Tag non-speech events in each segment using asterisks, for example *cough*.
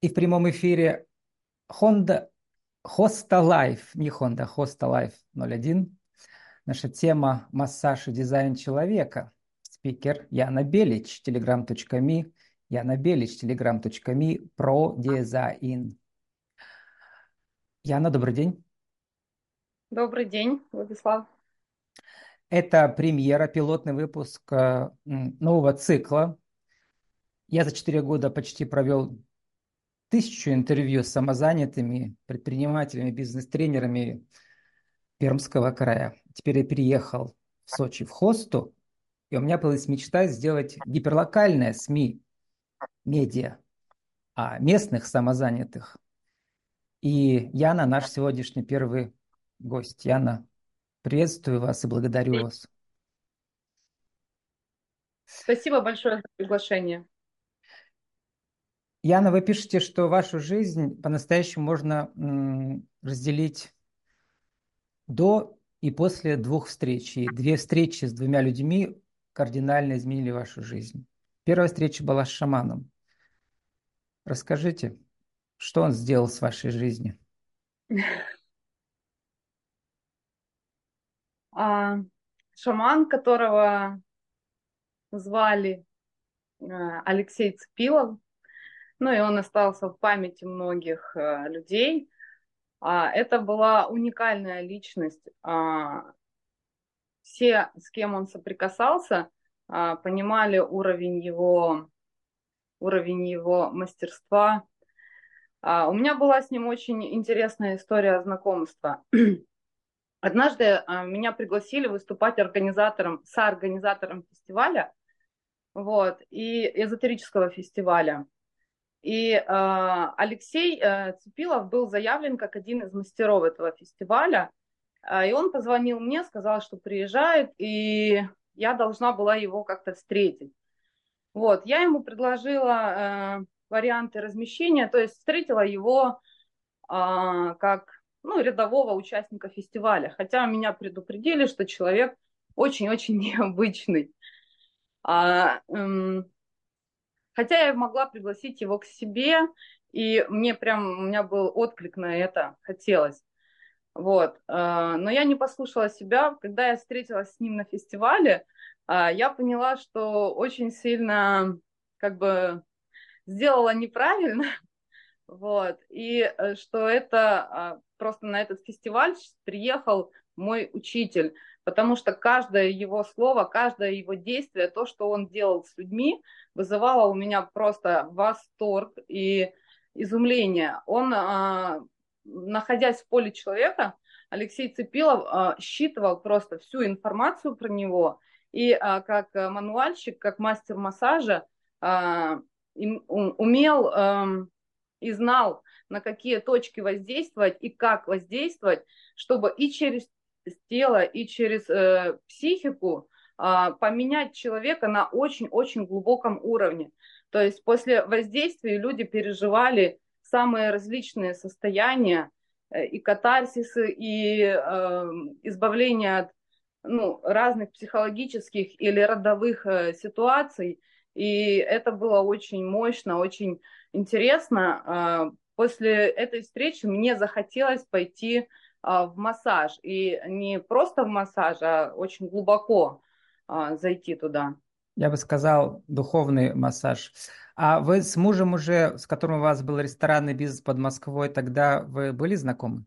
И в прямом эфире Honda Hosta Life, не Honda, Hosta Life 01. Наша тема «Массаж и дизайн человека». Спикер Яна Белич, telegram.me, Яна Белич, telegram.me, про дизайн. Яна, добрый день. Добрый день, Владислав. Это премьера, пилотный выпуск э, нового цикла. Я за четыре года почти провел тысячу интервью с самозанятыми предпринимателями, бизнес-тренерами Пермского края. Теперь я переехал в Сочи, в Хосту, и у меня появилась мечта сделать гиперлокальное СМИ, медиа, а местных самозанятых. И Яна, наш сегодняшний первый гость. Яна, приветствую вас и благодарю вас. Спасибо большое за приглашение. Яна, вы пишете, что вашу жизнь по-настоящему можно разделить до и после двух встреч. И две встречи с двумя людьми кардинально изменили вашу жизнь. Первая встреча была с шаманом. Расскажите, что он сделал с вашей жизнью? А, шаман, которого звали э, Алексей Цепилов, ну и он остался в памяти многих э, людей. А, это была уникальная личность. А, все, с кем он соприкасался, а, понимали уровень его, уровень его мастерства. У меня была с ним очень интересная история знакомства. *clears throat* Однажды меня пригласили выступать организатором, соорганизатором фестиваля, вот, и эзотерического фестиваля. И э, Алексей э, Цепилов был заявлен как один из мастеров этого фестиваля. Э, и он позвонил мне, сказал, что приезжает, и я должна была его как-то встретить. Вот, я ему предложила э, варианты размещения, то есть встретила его э, как ну, рядового участника фестиваля. Хотя меня предупредили, что человек очень-очень *laughs* необычный. А, эм, Хотя я могла пригласить его к себе, и мне прям, у меня был отклик на это, хотелось. Вот. А, но я не послушала себя. Когда я встретилась с ним на фестивале, а, я поняла, что очень сильно как бы сделала неправильно. *laughs* Вот. И э, что это а, просто на этот фестиваль приехал мой учитель, потому что каждое его слово, каждое его действие, то, что он делал с людьми, вызывало у меня просто восторг и изумление. Он, а, находясь в поле человека, Алексей Цепилов а, считывал просто всю информацию про него, и а, как мануальщик, как мастер массажа умел эм, и знал, на какие точки воздействовать и как воздействовать, чтобы и через тело, и через э, психику а, поменять человека на очень-очень глубоком уровне. То есть после воздействия люди переживали самые различные состояния, э, и катарсисы, и э, избавление от ну, разных психологических или родовых э, ситуаций. И это было очень мощно, очень интересно. Э, после этой встречи мне захотелось пойти э, в массаж. И не просто в массаж, а очень глубоко а, зайти туда. Я бы сказал, духовный массаж. А вы с мужем уже, с которым у вас был ресторанный бизнес под Москвой, тогда вы были знакомы?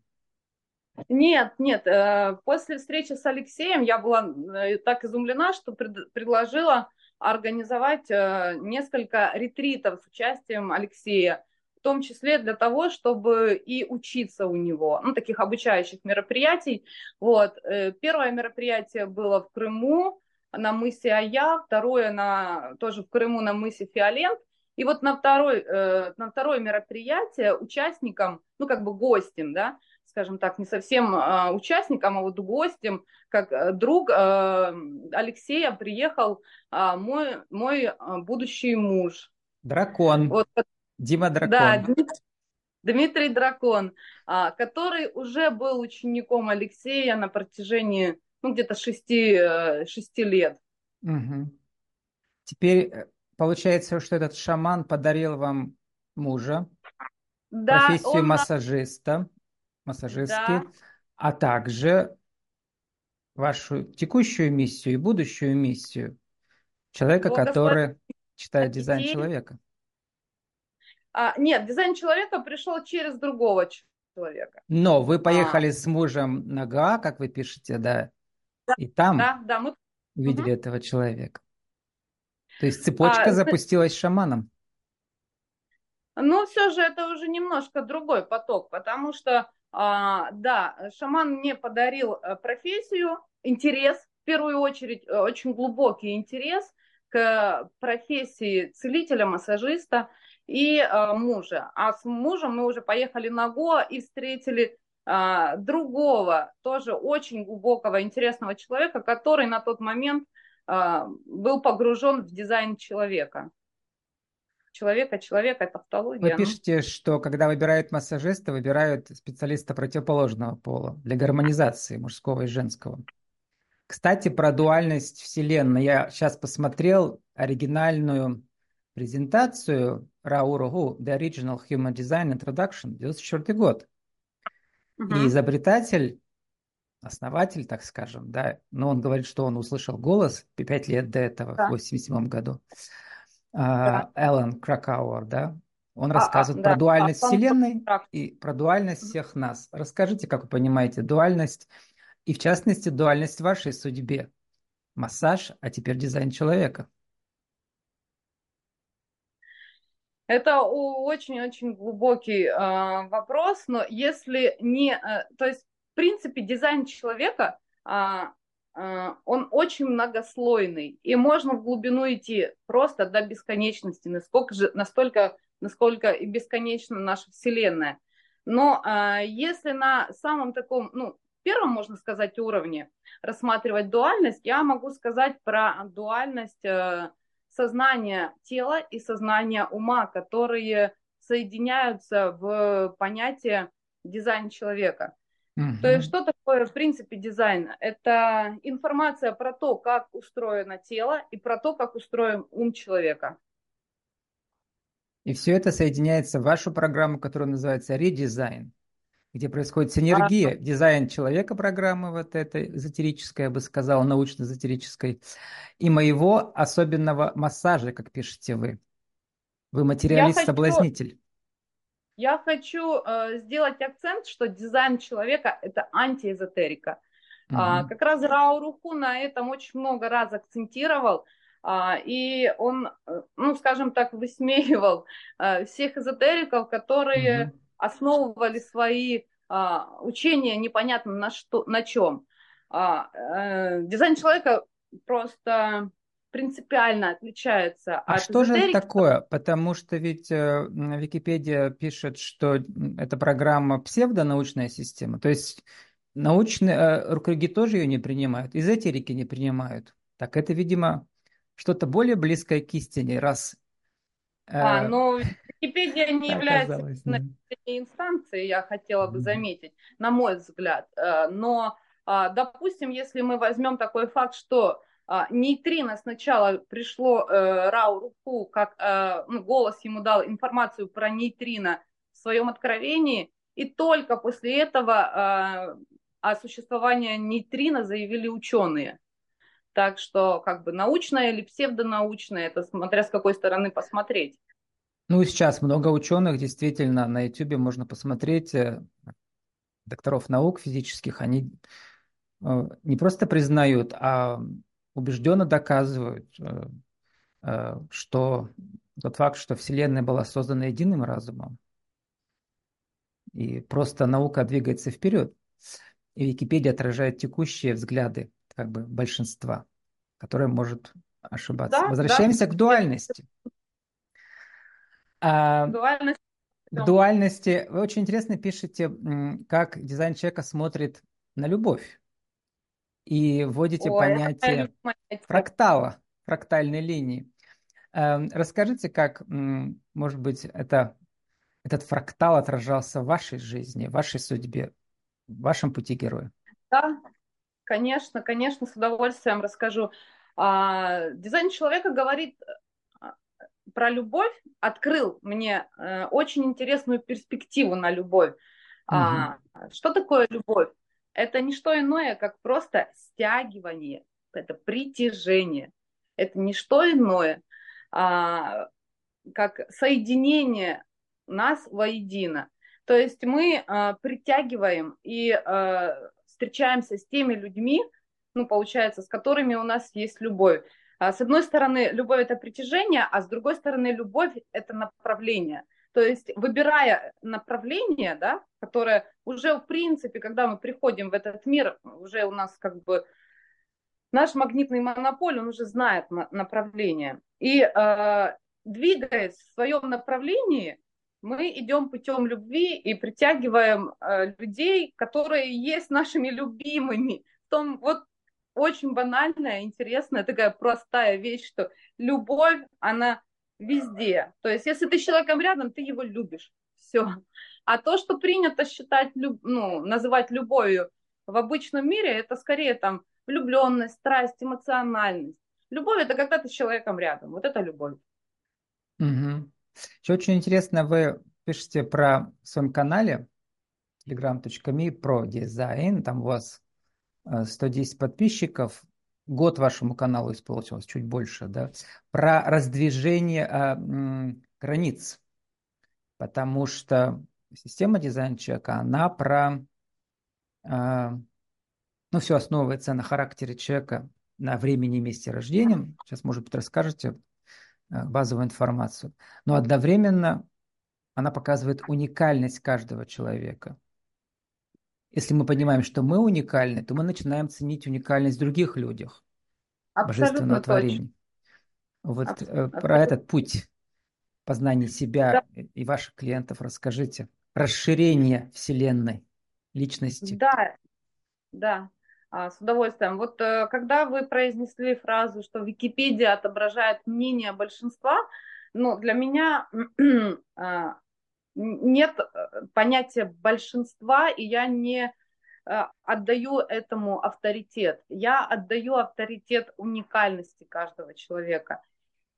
Нет, нет. Э, после встречи с Алексеем я была э, так изумлена, что пред, предложила организовать э, несколько ретритов с участием Алексея, в том числе для того, чтобы и учиться у него, ну, таких обучающих мероприятий. Вот. Первое мероприятие было в Крыму, на мысе Ая, второе на, тоже в Крыму на мысе Фиолент. И вот на, второй, э, на второе мероприятие участникам, ну как бы гостем, да, скажем так, не совсем э, участникам, а вот гостем, как э, друг э, Алексея приехал э, мой, мой э, будущий муж. Дракон. Вот, Дима Дракон. Да, Дмитрий, Дмитрий Дракон, э, который уже был учеником Алексея на протяжении ну, где-то 6, 6 э, лет. Угу. Теперь э, получается, что этот шаман подарил вам мужа, Да, профессию он, массажиста, да, массажистки, а также вашу текущую миссию и будущую миссию человека, благословить который читает дизайн человека. А, нет, дизайн человека пришел через другого человека. Но вы поехали а, с мужем на ГА, как вы пишете, да, да и там да, да, мы... увидели угу. этого человека. То есть цепочка а, запустилась шаманом. Но все же это уже немножко другой поток, потому что, а, да, шаман мне подарил э, профессию, интерес, в первую очередь, э, очень глубокий интерес к профессии целителя, массажиста и а, мужа. А с мужем мы уже поехали на Гоа и встретили а, другого, тоже очень глубокого, интересного человека, который на тот момент а, был погружен в дизайн человека человека, человек, это автология. Вы ну. пишете, что когда выбирают массажиста, выбирают специалиста противоположного пола для гармонизации мужского и женского. Кстати, про дуальность Вселенной. Я сейчас посмотрел оригинальную презентацию Рау Гу The Original Human Design Introduction, 94 год. Угу. И изобретатель, основатель, так скажем, да, но он говорит, что он услышал голос пять лет до этого, да. в 87 году. А, да. Эллен Кракауэр, да? Он а, рассказывает а, про да. дуальность а, Вселенной и про дуальность всех нас. Расскажите, как вы понимаете, дуальность и, в частности, дуальность в вашей судьбе. Массаж, а теперь дизайн человека. Это очень-очень глубокий э, вопрос, но если не, э, то есть в принципе дизайн человека э, Э, он очень многослойный, и можно в глубину идти просто до бесконечности, насколько же, настолько, насколько и бесконечна наша Вселенная. Но э, если на самом таком, ну, первом, можно сказать, уровне рассматривать дуальность, я могу сказать про дуальность э, сознания тела и сознания ума, которые соединяются в понятие дизайн человека. Угу. То есть что такое, в принципе, дизайн? Это информация про то, как устроено тело и про то, как устроен ум человека. И все это соединяется в вашу программу, которая называется редизайн, где происходит синергия, а... дизайн человека программы, вот этой эзотерической, я бы сказал, научно-эзотерической, и моего особенного массажа, как пишете вы. Вы материалист-соблазнитель. Я хочу э, сделать акцент, что дизайн человека – это антиэзотерика. Mm-hmm. А, как раз Рао Руху на этом очень много раз акцентировал, а, и он, э, ну, скажем так, высмеивал а, всех эзотериков, которые mm-hmm. Основывали свои а, учения непонятно на, что, на чем. А, а, дизайн человека просто принципиально отличается а от что же это такое? Потому что ведь э, Википедия пишет, что это программа псевдонаучная система, то есть научные э, круги тоже ее не принимают, эзотерики не принимают. Так это, видимо, что-то более близкое к истине, раз... Э, а, но Википедия не *laughs* является инстанцией, я хотела бы заметить, на мой взгляд. Э, но, а, допустим, если мы возьмем такой факт, что а, нейтрино сначала пришло э, Рау Руку, как э, ну, голос ему дал информацию про нейтрино в своем откровении, и только после этого э, о существовании нейтрино заявили ученые. Так что как бы научное или псевдонаучное, это смотря с какой стороны посмотреть. Ну и сейчас много ученых, действительно, на YouTube можно посмотреть, э, докторов наук физических, они э, не просто признают, а убежденно доказывают, э, что тот факт, что Вселенная была создана единым разумом, и просто наука двигается вперед, и Википедия отражает текущие взгляды как бы большинства, которое может ошибаться. Да, Возвращаемся да. к дуальности. А, Дуальность. Дуальности. Вы очень интересно пишете, как дизайн человека смотрит на любовь и вводите Ой, понятие фрактала, фрактальной линии. Эм, расскажите, как, может быть, это, этот фрактал отражался в вашей жизни, в вашей судьбе, в вашем пути героя? Да, конечно, конечно, с удовольствием расскажу. А, дизайн человека говорит, а, про любовь открыл мне э, очень интересную перспективу на любовь. Угу. А, что такое любовь? Это не что иное, как просто стягивание, это притяжение. Это не что иное, а, как соединение нас воедино. То есть мы а, притягиваем и а, встречаемся с теми людьми, ну, получается, с которыми у нас есть любовь. А, с одной стороны, любовь это притяжение, а с другой стороны, любовь это направление. То есть, выбирая направление, да, которое уже в принципе, когда мы приходим в этот мир, уже у нас как бы наш магнитный монополь, он уже знает направление. И э, двигаясь в своем направлении, мы идем путем любви и притягиваем э, людей, которые есть нашими любимыми. В том, вот очень банальная, интересная, такая простая вещь, что любовь, она везде. То есть, если ты с человеком рядом, ты его любишь. Все. А то, что принято считать, ну, называть любовью в обычном мире, это скорее там влюбленность, страсть, эмоциональность. Любовь это когда ты с человеком рядом. Вот это любовь. Угу. Еще очень интересно, вы пишете про в своем канале telegram.me про дизайн, там у вас 110 э, подписчиков, год вашему каналу исполнилось, чуть больше, да, про раздвижение а, м, границ, потому что система дизайна человека, она про, а, ну, все основывается на характере человека, на времени и месте рождения. Сейчас, может быть, расскажете базовую информацию. Но одновременно она показывает уникальность каждого человека. Если мы понимаем, что мы уникальны, то мы начинаем ценить уникальность в других людях, Абсолютно божественного точно. творения. Вот э, Абсолютно. про этот путь познания себя да. и ваших клиентов расскажите. Расширение Вселенной, личности. Да, да, с удовольствием. Вот э, когда вы произнесли фразу, что Википедия отображает мнение большинства, ну, для меня *clears throat* а, нет э, понятия большинства, и я не э, отдаю этому авторитет. Я отдаю авторитет уникальности каждого человека.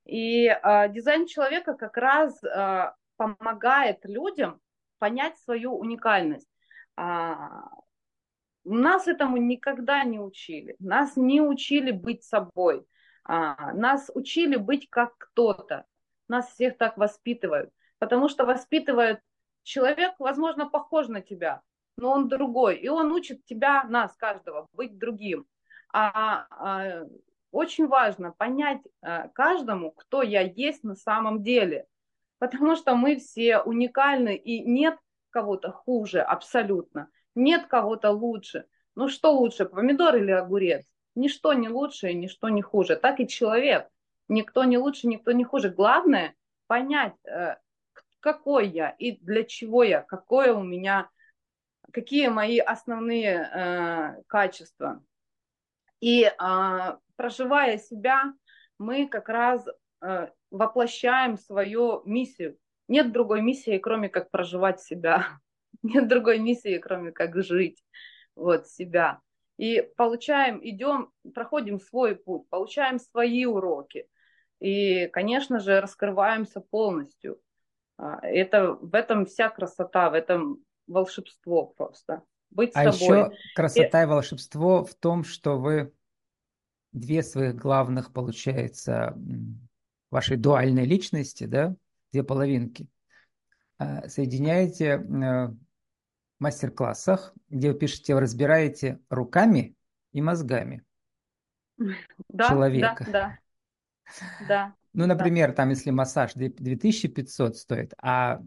И э, дизайн человека как раз э, помогает людям понять свою уникальность. А, нас этому никогда не учили. Нас не учили быть собой. А, нас учили быть как кто-то. Нас всех так воспитывают потому что воспитывает человек, возможно, похож на тебя, но он другой, и он учит тебя, нас, каждого, быть другим. А, а очень важно понять а, каждому, кто я есть на самом деле, потому что мы все уникальны, и нет кого-то хуже абсолютно, нет кого-то лучше. Ну что лучше, помидор или огурец? Ничто не лучше и ничто не хуже. Так и человек. Никто не лучше, никто не хуже. Главное понять, э, какой я и для чего я, какое у меня, какие мои основные э, качества. И э, проживая себя, мы как раз э, воплощаем свою миссию. Нет другой миссии, кроме как проживать себя. Нет другой миссии, кроме как жить вот себя. И получаем, идем, проходим свой путь, получаем свои уроки. И, конечно же, раскрываемся полностью. А, это, в этом вся красота, в этом волшебство просто. Быть а собой. еще красота и... и волшебство в том, что вы две своих главных, получается, вашей дуальной личности, да, две половинки, а, соединяете в мастер-классах, где вы пишете, вы разбираете руками и мозгами *laughs* да, человека. Да, да. Да. *laughs* Ну, например, да. там, если массаж 2500 стоит, а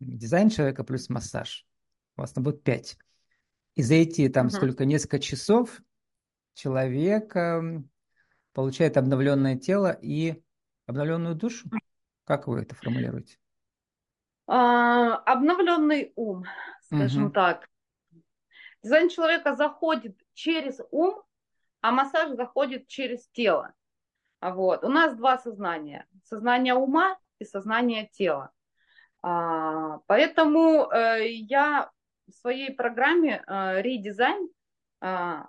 дизайн человека плюс массаж, у вас там будет 5. И за эти там угу. сколько, несколько часов человек получает обновленное тело и обновленную душу? Как вы это формулируете? А, обновленный ум, скажем угу. так. Дизайн человека заходит через ум, а массаж заходит через тело. Вот. У нас два сознания. Сознание ума и сознание тела. А, поэтому э, я в своей программе э, редизайн, э,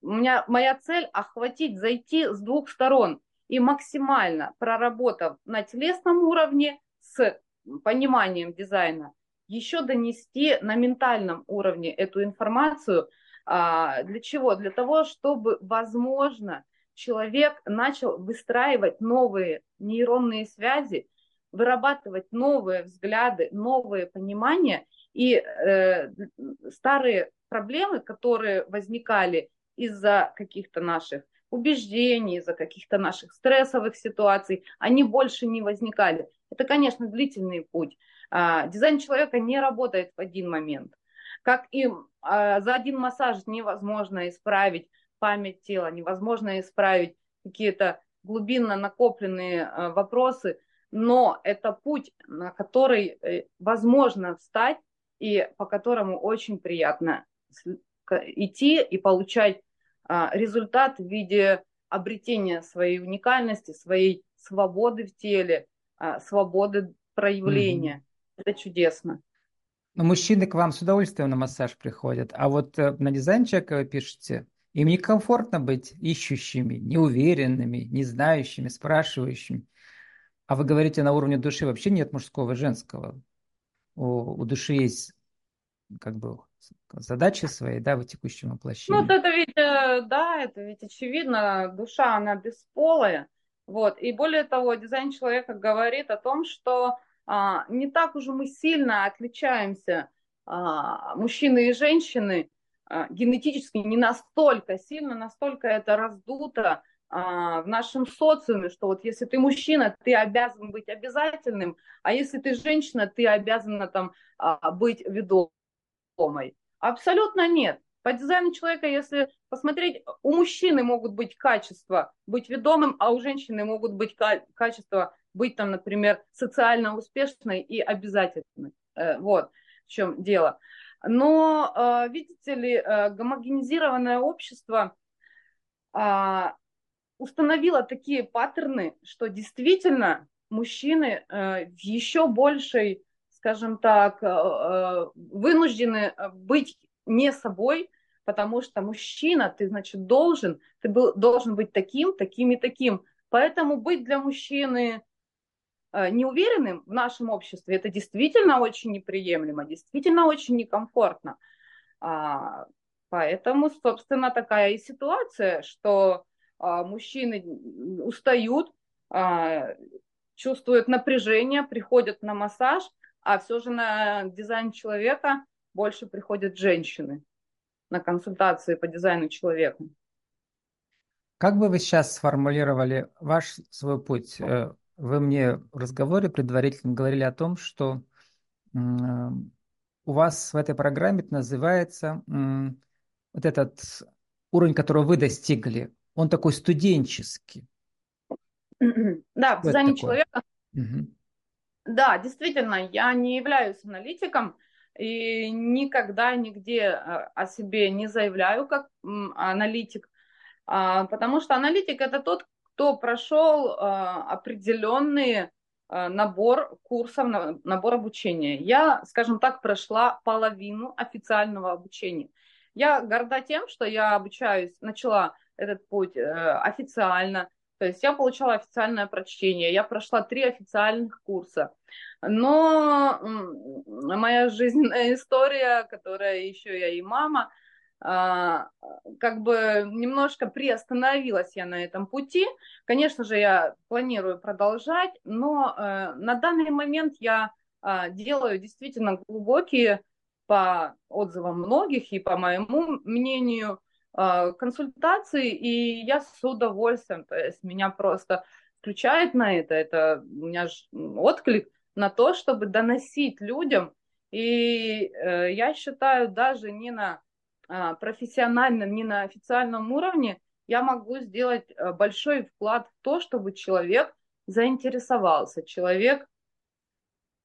у меня моя цель охватить, зайти с двух сторон. и максимально проработав на телесном уровне с пониманием дизайна, еще донести на ментальном уровне эту информацию. А, для чего? Для того, чтобы, возможно, человек начал выстраивать новые нейронные связи, вырабатывать новые взгляды, новые понимания, и э, старые проблемы, которые возникали из-за каких-то наших убеждений, из-за каких-то наших стрессовых ситуаций, они больше не возникали. Это, конечно, длительный путь. А, дизайн человека не работает в один момент. Как и а, за один массаж невозможно исправить память тела, невозможно исправить какие-то глубинно накопленные а, вопросы, но это путь, на который э, возможно встать и по которому очень приятно идти и получать результат в виде обретения своей уникальности, своей свободы в теле, свободы проявления. Это чудесно. Но мужчины к вам с удовольствием на массаж приходят, а вот э, на дизайн человека вы пишете, им некомфортно быть ищущими, неуверенными, не знающими, спрашивающими. А вы говорите, на уровне души вообще нет мужского и женского. У, у души есть как бы задачи свои, да, в текущем воплощении. Ну, это ведь, э, да, это ведь очевидно, душа, она бесполая. Вот. И более того, дизайн человека говорит о том, что а, не так уж мы сильно отличаемся, а, мужчины и женщины, а, генетически не настолько сильно, настолько это раздуто в нашем социуме, что вот если ты мужчина, ты обязан быть обязательным, а если ты женщина, ты обязана там быть ведомой. Абсолютно нет. По дизайну человека, если посмотреть, у мужчины могут быть качества быть ведомым, а у женщины могут быть качества быть там, например, социально успешной и обязательной. Э, вот в чем дело. Но, э, видите ли, э, гомогенизированное общество а, установило такие паттерны, что действительно мужчины в еще большей, скажем так, вынуждены быть не собой, потому что мужчина, ты, значит, должен, ты был, должен быть таким, таким и таким. Поэтому быть для мужчины Э, неуверенным в нашем обществе, это действительно очень неприемлемо, действительно очень некомфортно. А, поэтому, собственно, такая и ситуация, что а, мужчины устают, а, чувствуют напряжение, приходят на массаж, а все же на дизайн человека больше приходят женщины на консультации по дизайну человека. Как бы вы сейчас сформулировали ваш свой путь? Э, вы мне в разговоре предварительно говорили о том, что у вас в этой программе называется вот этот уровень, которого вы достигли, он такой студенческий. *clears throat* Да, в дизайне человека. Угу. Да, действительно, я не являюсь аналитиком и никогда нигде а, о себе не заявляю как аналитик, а, потому что аналитик это тот, кто прошел а, определенный набор курсов, набор обучения. Я, скажем так, прошла половину официального обучения. Я горда тем, что я обучаюсь, начала этот путь э, официально, то есть я получала официальное прочтение, я прошла три официальных курса. Но моя жизненная *laughs* история, которая еще я и мама, а, как бы немножко приостановилась я на этом пути. Конечно же, я планирую продолжать, но э, на данный момент я а, делаю действительно глубокие по отзывам многих и по моему мнению консультации, и я с удовольствием, то есть меня просто включает на это, это у меня отклик на то, чтобы доносить людям, и э, я считаю даже не на а, профессиональном, не на официальном уровне, я могу сделать э, большой вклад в то, чтобы человек заинтересовался, человек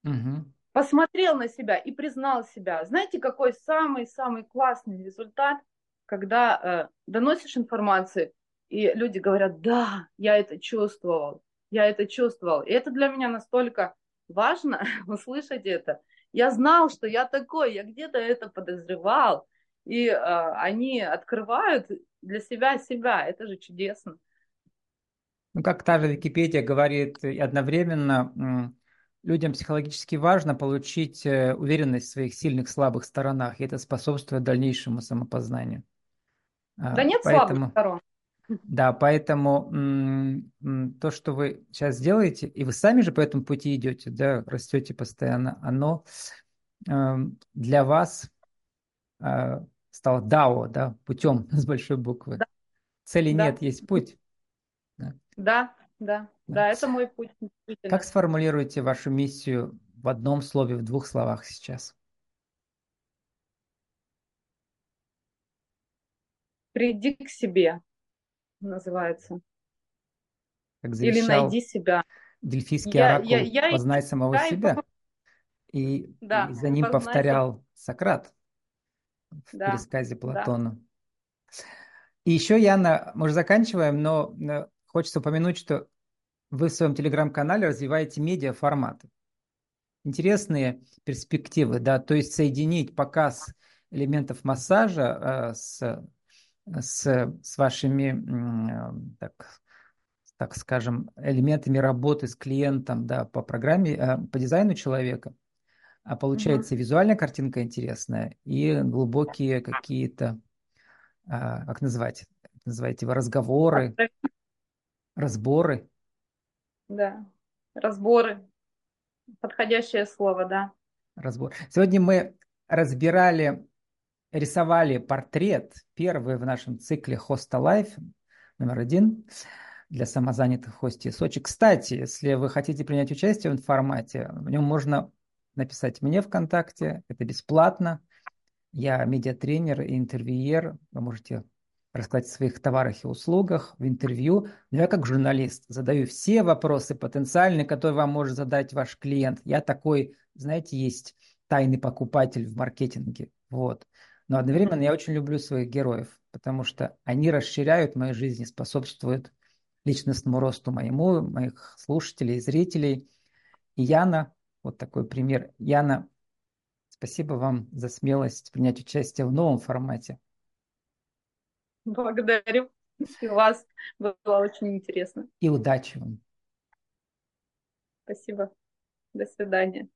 угу. посмотрел на себя и признал себя. Знаете, какой самый-самый классный результат, когда э, доносишь информацию, и люди говорят, да, я это чувствовал, я это чувствовал. И это для меня настолько важно *laughs* услышать это. Я знал, что я такой, я где-то это подозревал, и э, они открывают для себя себя. Это же чудесно. Ну, как та же Википедия говорит, одновременно людям психологически важно получить э, уверенность в своих сильных, слабых сторонах, и это способствует дальнейшему самопознанию. А, да нет поэтому, слабых сторон. *laughs* Да, поэтому то, что вы сейчас делаете, и вы сами же по этому пути идете, да, растете постоянно, оно эм, для вас э, стало дао, да, путем *laughs* с большой буквы. Да. Цели да. нет, есть путь. Да, да, да, да, это мой путь. Как сформулируете вашу миссию в одном слове, в двух словах сейчас? Приди к себе, называется. Как Или найди себя. Дельфийский я, оракул, я, я, познай самого я себя. И, да, и за ним повторял Сократ в да, пересказе Платона. Да. И еще, Яна, мы уже заканчиваем, но хочется упомянуть, что вы в своем телеграм-канале развиваете медиа-форматы. Интересные перспективы, да, то есть соединить показ элементов массажа э, с, с, с вашими, так, так скажем, элементами работы с клиентом, да, по программе, э, по дизайну человека. А получается угу. визуальная картинка интересная и глубокие какие-то, а, как называть, называете вы разговоры, разборы. Да, разборы. Подходящее слово, да. Разбор. Сегодня мы разбирали, рисовали портрет, первый в нашем цикле Hosta Life, номер один, для самозанятых хостей Сочи. Кстати, если вы хотите принять участие в формате, в нем можно написать мне ВКонтакте, это бесплатно. Я медиатренер и интервьюер, вы можете рассказать о своих товарах и услугах в интервью. Но я как журналист задаю все вопросы потенциальные, которые вам может задать ваш клиент. Я такой, знаете, есть тайный покупатель в маркетинге. Вот. Но одновременно я очень люблю своих героев, потому что они расширяют мою жизнь, способствуют личностному росту моему, моих слушателей, зрителей. И Яна, вот такой пример. Яна, спасибо вам за смелость принять участие в новом формате. Благодарю и вас. Было очень интересно. И удачи вам. Спасибо. До свидания.